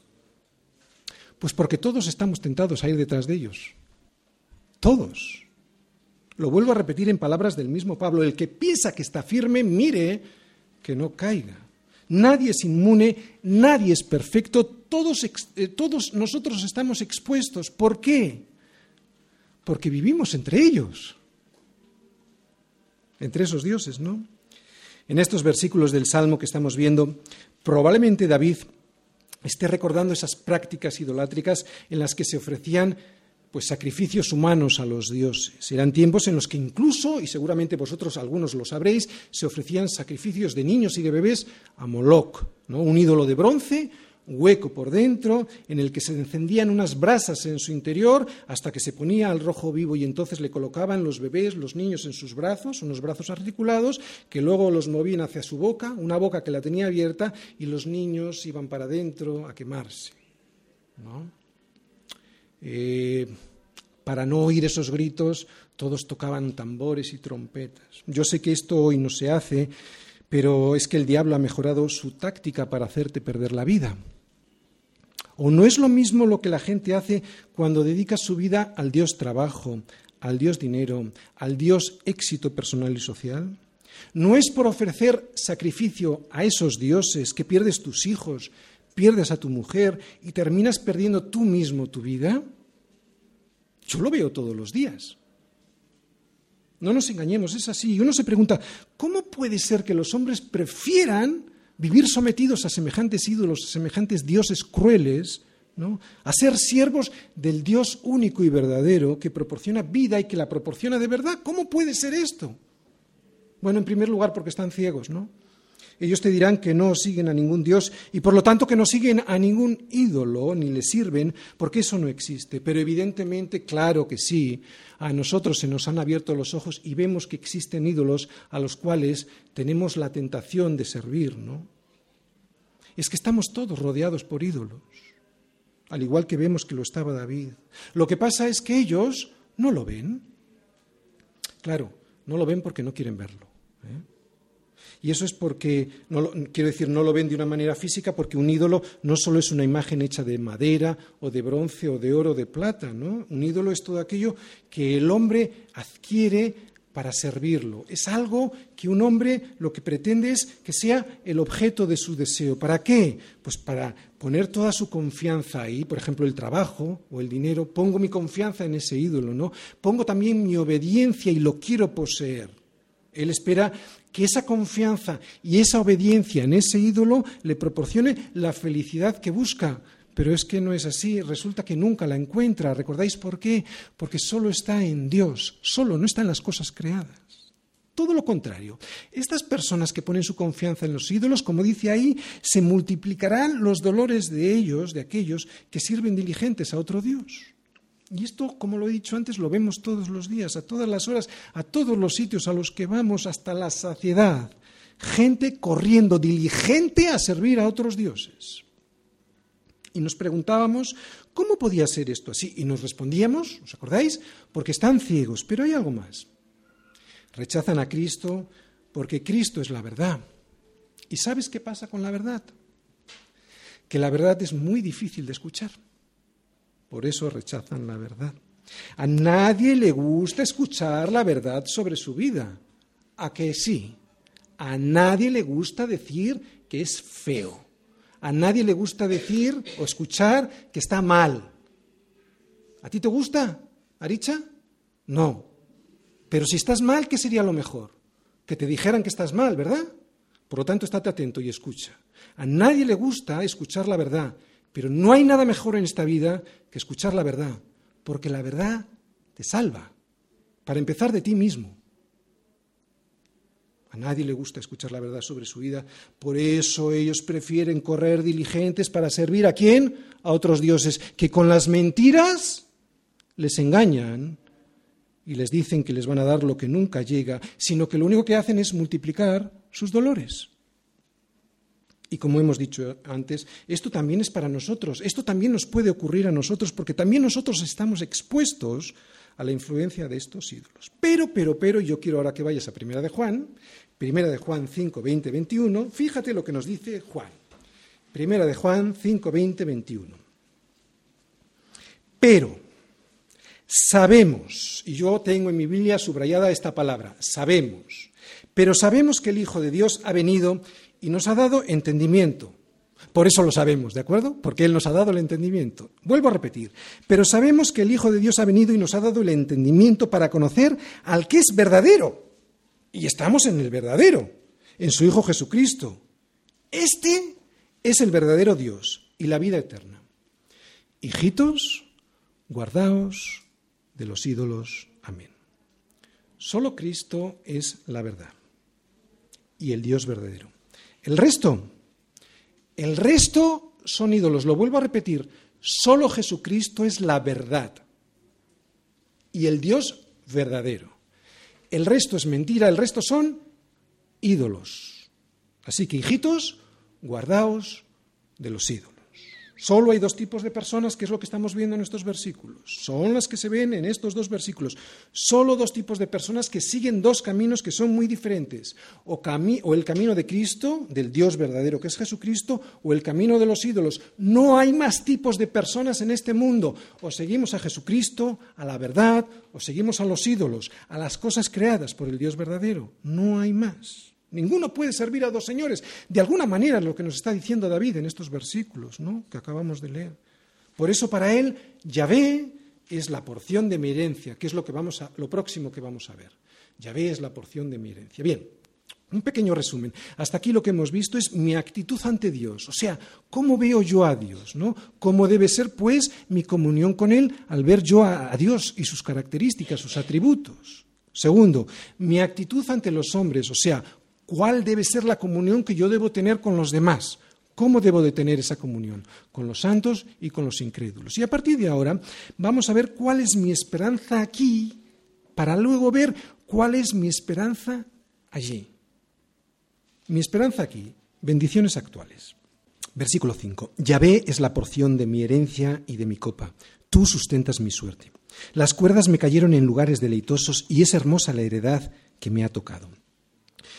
Pues porque todos estamos tentados a ir detrás de ellos. Todos. Lo vuelvo a repetir en palabras del mismo Pablo. El que piensa que está firme, mire que no caiga. Nadie es inmune, nadie es perfecto, todos, eh, todos nosotros estamos expuestos. ¿Por qué? Porque vivimos entre ellos entre esos dioses, ¿no? En estos versículos del Salmo que estamos viendo, probablemente David esté recordando esas prácticas idolátricas en las que se ofrecían pues sacrificios humanos a los dioses. Eran tiempos en los que incluso, y seguramente vosotros algunos lo sabréis, se ofrecían sacrificios de niños y de bebés a Moloch, ¿no? un ídolo de bronce hueco por dentro, en el que se encendían unas brasas en su interior hasta que se ponía al rojo vivo y entonces le colocaban los bebés, los niños en sus brazos, unos brazos articulados, que luego los movían hacia su boca, una boca que la tenía abierta, y los niños iban para adentro a quemarse. Eh, para no oír esos gritos, todos tocaban tambores y trompetas. Yo sé que esto hoy no se hace, pero es que el diablo ha mejorado su táctica para hacerte perder la vida. ¿O no es lo mismo lo que la gente hace cuando dedica su vida al Dios trabajo, al Dios dinero, al Dios éxito personal y social? ¿No es por ofrecer sacrificio a esos dioses que pierdes tus hijos, pierdes a tu mujer y terminas perdiendo tú mismo tu vida? Yo lo veo todos los días. No nos engañemos, es así. Y uno se pregunta, ¿cómo puede ser que los hombres prefieran vivir sometidos a semejantes ídolos, a semejantes dioses crueles, a ser siervos del Dios único y verdadero que proporciona vida y que la proporciona de verdad? ¿Cómo puede ser esto? Bueno, en primer lugar porque están ciegos, ¿no? Ellos te dirán que no siguen a ningún Dios y por lo tanto que no siguen a ningún ídolo ni le sirven, porque eso no existe. Pero evidentemente, claro que sí, a nosotros se nos han abierto los ojos y vemos que existen ídolos a los cuales tenemos la tentación de servir, ¿no? Es que estamos todos rodeados por ídolos, al igual que vemos que lo estaba David. Lo que pasa es que ellos no lo ven. Claro, no lo ven porque no quieren verlo. ¿eh? Y eso es porque, no quiero decir, no lo ven de una manera física, porque un ídolo no solo es una imagen hecha de madera o de bronce o de oro o de plata, ¿no? Un ídolo es todo aquello que el hombre adquiere para servirlo. Es algo que un hombre lo que pretende es que sea el objeto de su deseo. ¿Para qué? Pues para poner toda su confianza ahí, por ejemplo, el trabajo o el dinero, pongo mi confianza en ese ídolo, ¿no? Pongo también mi obediencia y lo quiero poseer. Él espera que esa confianza y esa obediencia en ese ídolo le proporcione la felicidad que busca. Pero es que no es así, resulta que nunca la encuentra. ¿Recordáis por qué? Porque solo está en Dios, solo no está en las cosas creadas. Todo lo contrario. Estas personas que ponen su confianza en los ídolos, como dice ahí, se multiplicarán los dolores de ellos, de aquellos que sirven diligentes a otro Dios. Y esto, como lo he dicho antes, lo vemos todos los días, a todas las horas, a todos los sitios a los que vamos hasta la saciedad. Gente corriendo diligente a servir a otros dioses. Y nos preguntábamos, ¿cómo podía ser esto así? Y nos respondíamos, ¿os acordáis? Porque están ciegos, pero hay algo más. Rechazan a Cristo porque Cristo es la verdad. ¿Y sabes qué pasa con la verdad? Que la verdad es muy difícil de escuchar. Por eso rechazan la verdad. A nadie le gusta escuchar la verdad sobre su vida. ¿A que sí? A nadie le gusta decir que es feo. A nadie le gusta decir o escuchar que está mal. ¿A ti te gusta, Aricha? No. Pero si estás mal, ¿qué sería lo mejor? Que te dijeran que estás mal, ¿verdad? Por lo tanto, estate atento y escucha. A nadie le gusta escuchar la verdad, pero no hay nada mejor en esta vida que escuchar la verdad, porque la verdad te salva, para empezar de ti mismo. A nadie le gusta escuchar la verdad sobre su vida, por eso ellos prefieren correr diligentes para servir a quién? A otros dioses, que con las mentiras les engañan y les dicen que les van a dar lo que nunca llega, sino que lo único que hacen es multiplicar sus dolores. Y como hemos dicho antes, esto también es para nosotros, esto también nos puede ocurrir a nosotros, porque también nosotros estamos expuestos a la influencia de estos ídolos. Pero, pero, pero, yo quiero ahora que vayas a Primera de Juan, Primera de Juan 5, 20, 21, fíjate lo que nos dice Juan. Primera de Juan 5, 20, 21. Pero sabemos, y yo tengo en mi Biblia subrayada esta palabra, sabemos, pero sabemos que el Hijo de Dios ha venido y nos ha dado entendimiento. Por eso lo sabemos, ¿de acuerdo? Porque Él nos ha dado el entendimiento. Vuelvo a repetir, pero sabemos que el Hijo de Dios ha venido y nos ha dado el entendimiento para conocer al que es verdadero. Y estamos en el verdadero, en su Hijo Jesucristo. Este es el verdadero Dios y la vida eterna. Hijitos, guardaos de los ídolos. Amén. Solo Cristo es la verdad y el Dios verdadero. El resto, el resto son ídolos. Lo vuelvo a repetir, solo Jesucristo es la verdad y el Dios verdadero. El resto es mentira, el resto son ídolos. Así que, hijitos, guardaos de los ídolos. Solo hay dos tipos de personas, que es lo que estamos viendo en estos versículos. Son las que se ven en estos dos versículos. Solo dos tipos de personas que siguen dos caminos que son muy diferentes. O, o, el camino de Cristo, del Dios verdadero que es Jesucristo, o el camino de los ídolos. No hay más tipos de personas en este mundo. O seguimos a Jesucristo, a la verdad, o seguimos a los ídolos, a las cosas creadas por el Dios verdadero. No hay más. Ninguno puede servir a dos señores. De alguna manera lo que nos está diciendo David en estos versículos ¿no? que acabamos de leer. Por eso para él Yahvé es la porción de mi herencia, que es lo, que vamos a, lo próximo que vamos a ver. Yahvé es la porción de mi herencia. Bien, un pequeño resumen. Hasta aquí lo que hemos visto es mi actitud ante Dios, o sea, cómo veo yo a Dios, ¿no? Cómo debe ser, pues, mi comunión con Él al ver yo a, Dios y sus características, sus atributos. Segundo, mi actitud ante los hombres, o sea, cuál debe ser la comunión que yo debo tener con los demás. ¿Cómo debo de tener esa comunión? Con los santos y con los incrédulos. Y a partir de ahora vamos a ver cuál es mi esperanza aquí para luego ver cuál es mi esperanza allí. Mi esperanza aquí, bendiciones actuales. Versículo 5. Yahvé es la porción de mi herencia y de mi copa. Tú sustentas mi suerte. Las cuerdas me cayeron en lugares deleitosos y es hermosa la heredad que me ha tocado.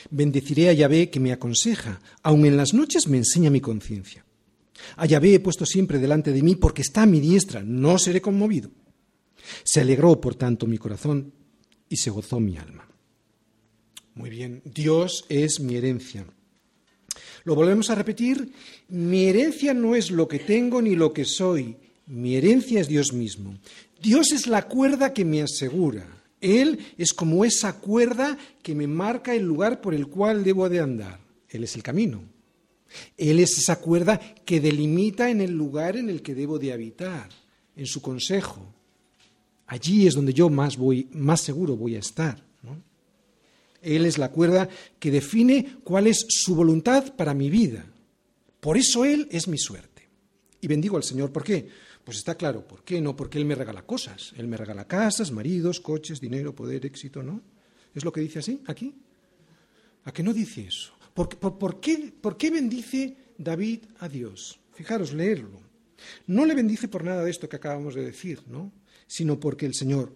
Bendeciré a Yahvé que me aconseja, aun en las noches me enseña mi conciencia. A Yahvé he puesto siempre delante de mí porque está a mi diestra, no seré conmovido. Se alegró, por tanto, mi corazón y se gozó mi alma. Muy bien, Dios es mi herencia. Lo volvemos a repetir, mi herencia no es lo que tengo ni lo que soy, mi herencia es Dios mismo. Dios es la cuerda que me asegura. Él es como esa cuerda que me marca el lugar por el cual debo de andar. Él es el camino. Él es esa cuerda que delimita en el lugar en el que debo de habitar, en su consejo. Allí es donde yo más voy, más seguro voy a estar. Él es la cuerda que define cuál es su voluntad para mi vida. Por eso Él es mi suerte. Y bendigo al Señor. ¿Por qué? Pues está claro, ¿por qué? No porque Él me regala cosas. Él me regala casas, maridos, coches, dinero, poder, éxito, ¿no? ¿Es lo que dice así aquí? ¿A qué no dice eso? ¿Por, qué, ¿Por qué bendice David a Dios? Fijaros, leerlo. No le bendice por nada de esto que acabamos de decir, ¿no? Sino porque el Señor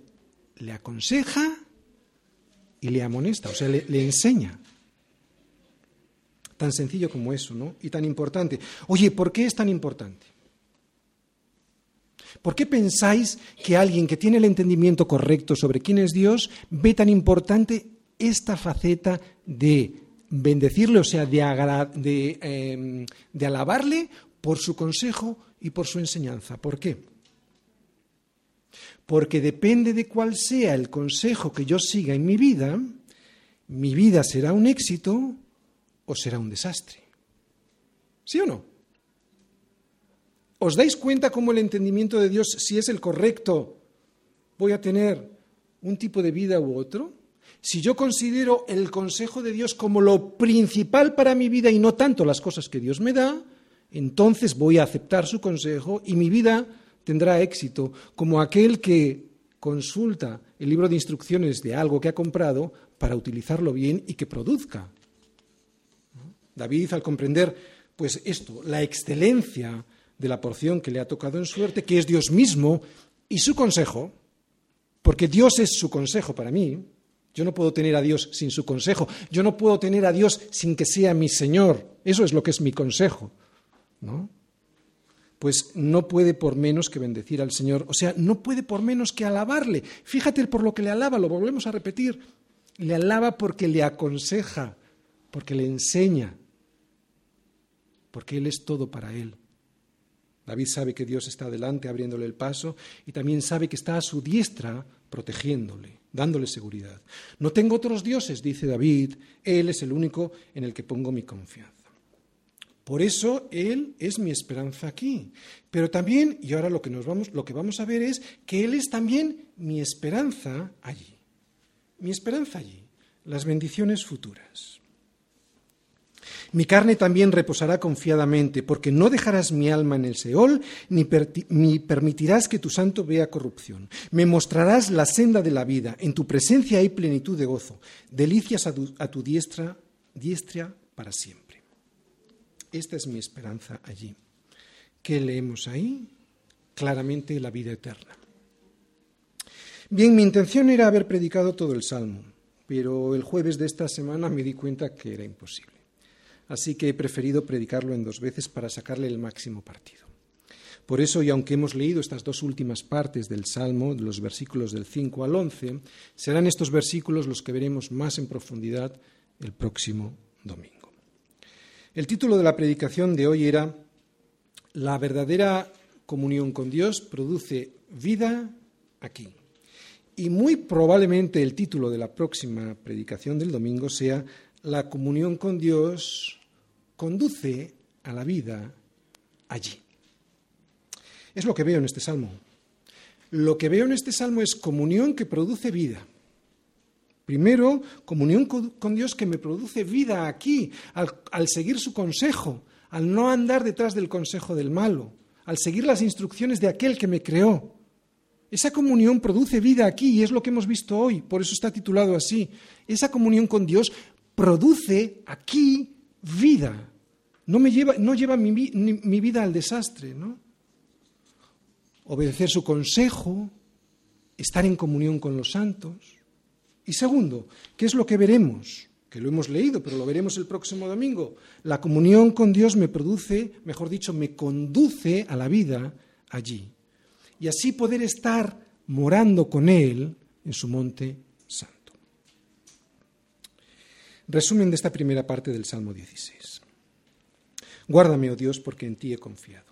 le aconseja y le amonesta, o sea, le, enseña. Tan sencillo como eso, ¿no? Y tan importante. Oye, ¿por qué es tan importante? ¿Por qué pensáis que alguien que tiene el entendimiento correcto sobre quién es Dios ve tan importante esta faceta de bendecirle, o sea, de, em, de alabarle por su consejo y por su enseñanza? ¿Por qué? porque depende de cuál sea el consejo que yo siga en mi vida, mi vida será un éxito o será un desastre. ¿Sí o no? ¿Os dais cuenta cómo el entendimiento de Dios, si es el correcto, voy a tener un tipo de vida u otro? Si yo considero el consejo de Dios como lo principal para mi vida y no tanto las cosas que Dios me da, entonces voy a aceptar su consejo y mi vida tendrá éxito, como aquel que consulta el libro de instrucciones de algo que ha comprado para utilizarlo bien y que produzca. David, al comprender pues esto, la excelencia de la porción que le ha tocado en suerte, que es Dios mismo y su consejo, porque Dios es su consejo para mí, yo no puedo tener a Dios sin su consejo, yo no puedo tener a Dios sin que sea mi Señor, eso es lo que es mi consejo, ¿no? pues no puede por menos que bendecir al Señor, o sea, no puede por menos que alabarle. Fíjate por lo que le alaba, lo volvemos a repetir. Le alaba porque le aconseja, porque le enseña, porque Él es todo para Él. David sabe que Dios está delante abriéndole el paso y también sabe que está a su diestra protegiéndole, dándole seguridad. No tengo otros dioses, dice David, Él es el único en el que pongo mi confianza. Por eso Él es mi esperanza aquí. Pero también, y ahora lo que, nos vamos, lo que vamos a ver es que Él es también mi esperanza allí. Mi esperanza allí, las bendiciones futuras. Mi carne también reposará confiadamente, porque no dejarás mi alma en el Seol, ni, permitirás que tu santo vea corrupción. Me mostrarás la senda de la vida, en tu presencia hay plenitud de gozo, delicias a tu, a tu diestra, diestra para siempre. Esta es mi esperanza allí. ¿Qué leemos ahí? Claramente la vida eterna. Bien, mi intención era haber predicado todo el Salmo, pero el jueves de esta semana me di cuenta que era imposible. Así que he preferido predicarlo en dos veces para sacarle el máximo partido. Por eso, y aunque hemos leído estas dos últimas partes del Salmo, los versículos del 5 al 11, serán estos versículos los que veremos más en profundidad el próximo domingo. El título de la predicación de hoy era La verdadera comunión con Dios produce vida aquí. Y muy probablemente el título de la próxima predicación del domingo sea La comunión con Dios conduce a la vida allí. Es lo que veo en este salmo. Lo que veo en este salmo es comunión que produce vida. Primero, comunión con Dios que me produce vida aquí, al, seguir su consejo, al no andar detrás del consejo del malo, al seguir las instrucciones de aquel que me creó. Esa comunión produce vida aquí y es lo que hemos visto hoy, por eso está titulado así. Esa comunión con Dios produce aquí vida. No, me lleva, no lleva mi, mi vida al desastre, ¿no? Obedecer su consejo, estar en comunión con los santos. Y segundo, ¿qué es lo que veremos? Que lo hemos leído, pero lo veremos el próximo domingo. La comunión con Dios me produce, mejor dicho, me conduce a la vida allí. Y así poder estar morando con Él en su monte santo. Resumen de esta primera parte del Salmo 16. Guárdame, oh Dios, porque en ti he confiado.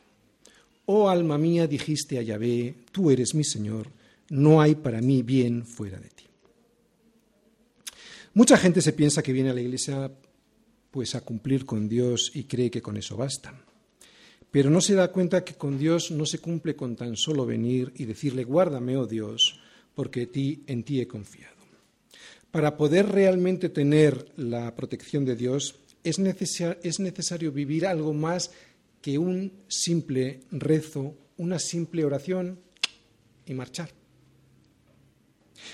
Oh alma mía, dijiste a Yahvé, tú eres mi Señor, no hay para mí bien fuera de ti. Mucha gente se piensa que viene a la iglesia pues a cumplir con Dios y cree que con eso basta. Pero no se da cuenta que con Dios no se cumple con tan solo venir y decirle, guárdame, oh Dios, porque en ti he confiado. Para poder realmente tener la protección de Dios, es, necesario vivir algo más que un simple rezo, una simple oración y marchar.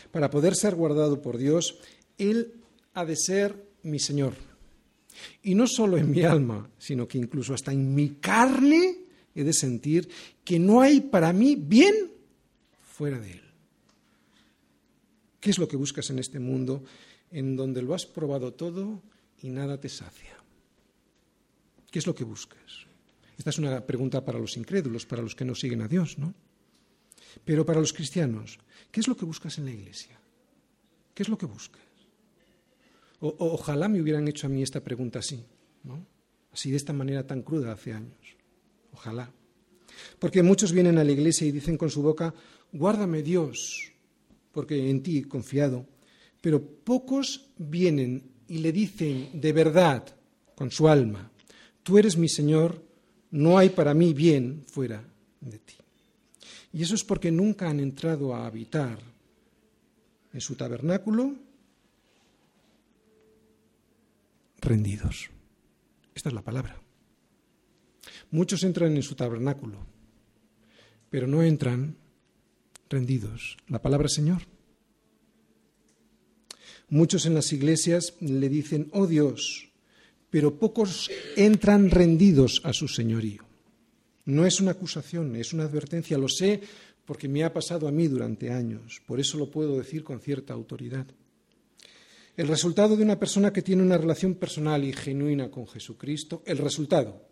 Para poder ser guardado por Dios, Él ha de ser mi Señor. Y no solo en mi alma, sino que incluso hasta en mi carne he de sentir que no hay para mí bien fuera de Él. ¿Qué es lo que buscas en este mundo en donde lo has probado todo y nada te sacia. ¿Qué es lo que buscas? Esta es una pregunta para los incrédulos, para los que no siguen a Dios, ¿no? Pero para los cristianos, ¿qué es lo que buscas en la iglesia? ¿Qué es lo que buscas? ojalá me hubieran hecho a mí esta pregunta así, ¿no? Así de esta manera tan cruda hace años. Ojalá. Porque muchos vienen a la iglesia y dicen con su boca, guárdame Dios, porque en ti he confiado. Pero pocos vienen y le dicen de verdad, con su alma, tú eres mi Señor, no hay para mí bien fuera de ti. Y eso es porque nunca han entrado a habitar en su tabernáculo rendidos. Esta es la palabra. Muchos entran en su tabernáculo, pero no entran rendidos. La palabra Señor. Muchos en las iglesias le dicen, oh Dios, pero pocos entran rendidos a su señorío. No es una acusación, es una advertencia, lo sé porque me ha pasado a mí durante años, por eso lo puedo decir con cierta autoridad. El resultado de una persona que tiene una relación personal y genuina con Jesucristo, el resultado,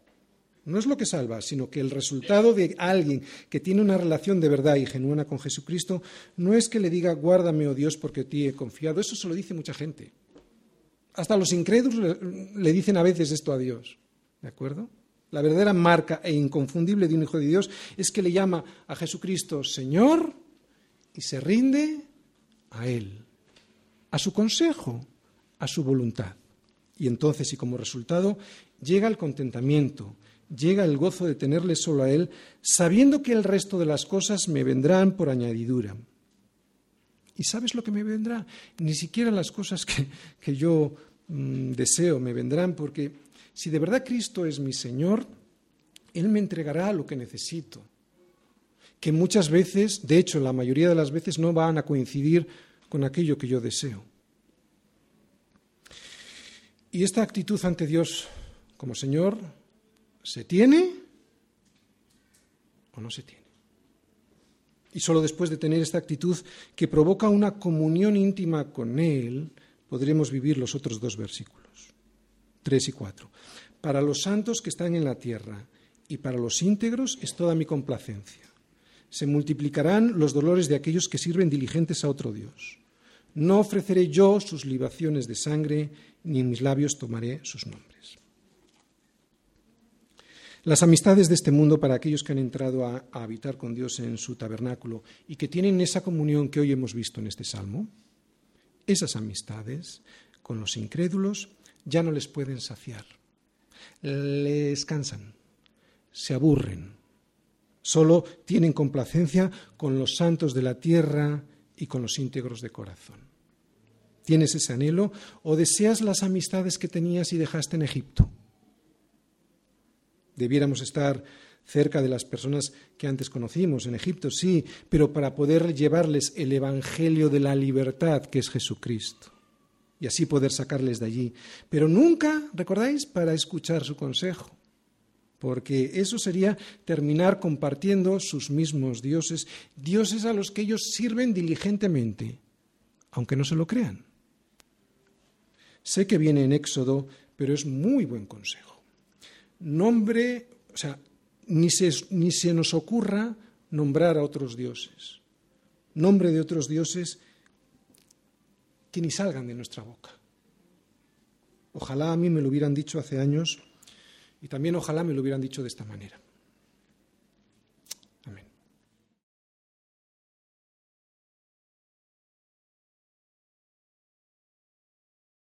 no es lo que salva, sino que el resultado de alguien que tiene una relación de verdad y genuina con Jesucristo no es que le diga, guárdame, oh Dios, porque ti he confiado. Eso se lo dice mucha gente. Hasta los incrédulos le dicen a veces esto a Dios. ¿De acuerdo? La verdadera marca e inconfundible de un hijo de Dios es que le llama a Jesucristo Señor y se rinde a Él, a su consejo, a su voluntad. Y entonces, y como resultado, llega el contentamiento, llega el gozo de tenerle solo a Él, sabiendo que el resto de las cosas me vendrán por añadidura. ¿Y sabes lo que me vendrá? Ni siquiera las cosas que, yo mm, deseo me vendrán, porque si de verdad Cristo es mi Señor, Él me entregará lo que necesito, que muchas veces, de hecho la mayoría de las veces, no van a coincidir con aquello que yo deseo. Y esta actitud ante Dios como Señor ¿Se tiene o no se tiene? Y solo después de tener esta actitud que provoca una comunión íntima con Él, podremos vivir los otros dos versículos, tres y cuatro. Para los santos que están en la tierra y para los íntegros es toda mi complacencia. Se multiplicarán los dolores de aquellos que sirven diligentes a otro Dios. No ofreceré yo sus libaciones de sangre, ni en mis labios tomaré sus nombres. Las amistades de este mundo para aquellos que han entrado a, habitar con Dios en su tabernáculo y que tienen esa comunión que hoy hemos visto en este salmo, esas amistades con los incrédulos ya no les pueden saciar, les cansan, se aburren, solo tienen complacencia con los santos de la tierra y con los íntegros de corazón. ¿Tienes ese anhelo o deseas las amistades que tenías y dejaste en Egipto? Debiéramos estar cerca de las personas que antes conocimos en Egipto, sí, pero para poder llevarles el Evangelio de la libertad que es Jesucristo y así poder sacarles de allí. Pero nunca, recordáis, para escuchar su consejo, porque eso sería terminar compartiendo sus mismos dioses, dioses a los que ellos sirven diligentemente, aunque no se lo crean. Sé que viene en Éxodo, pero es muy buen consejo. Nombre, o sea, ni se, ni se nos ocurra nombrar a otros dioses. Nombre de otros dioses que ni salgan de nuestra boca. Ojalá a mí me lo hubieran dicho hace años y también ojalá me lo hubieran dicho de esta manera.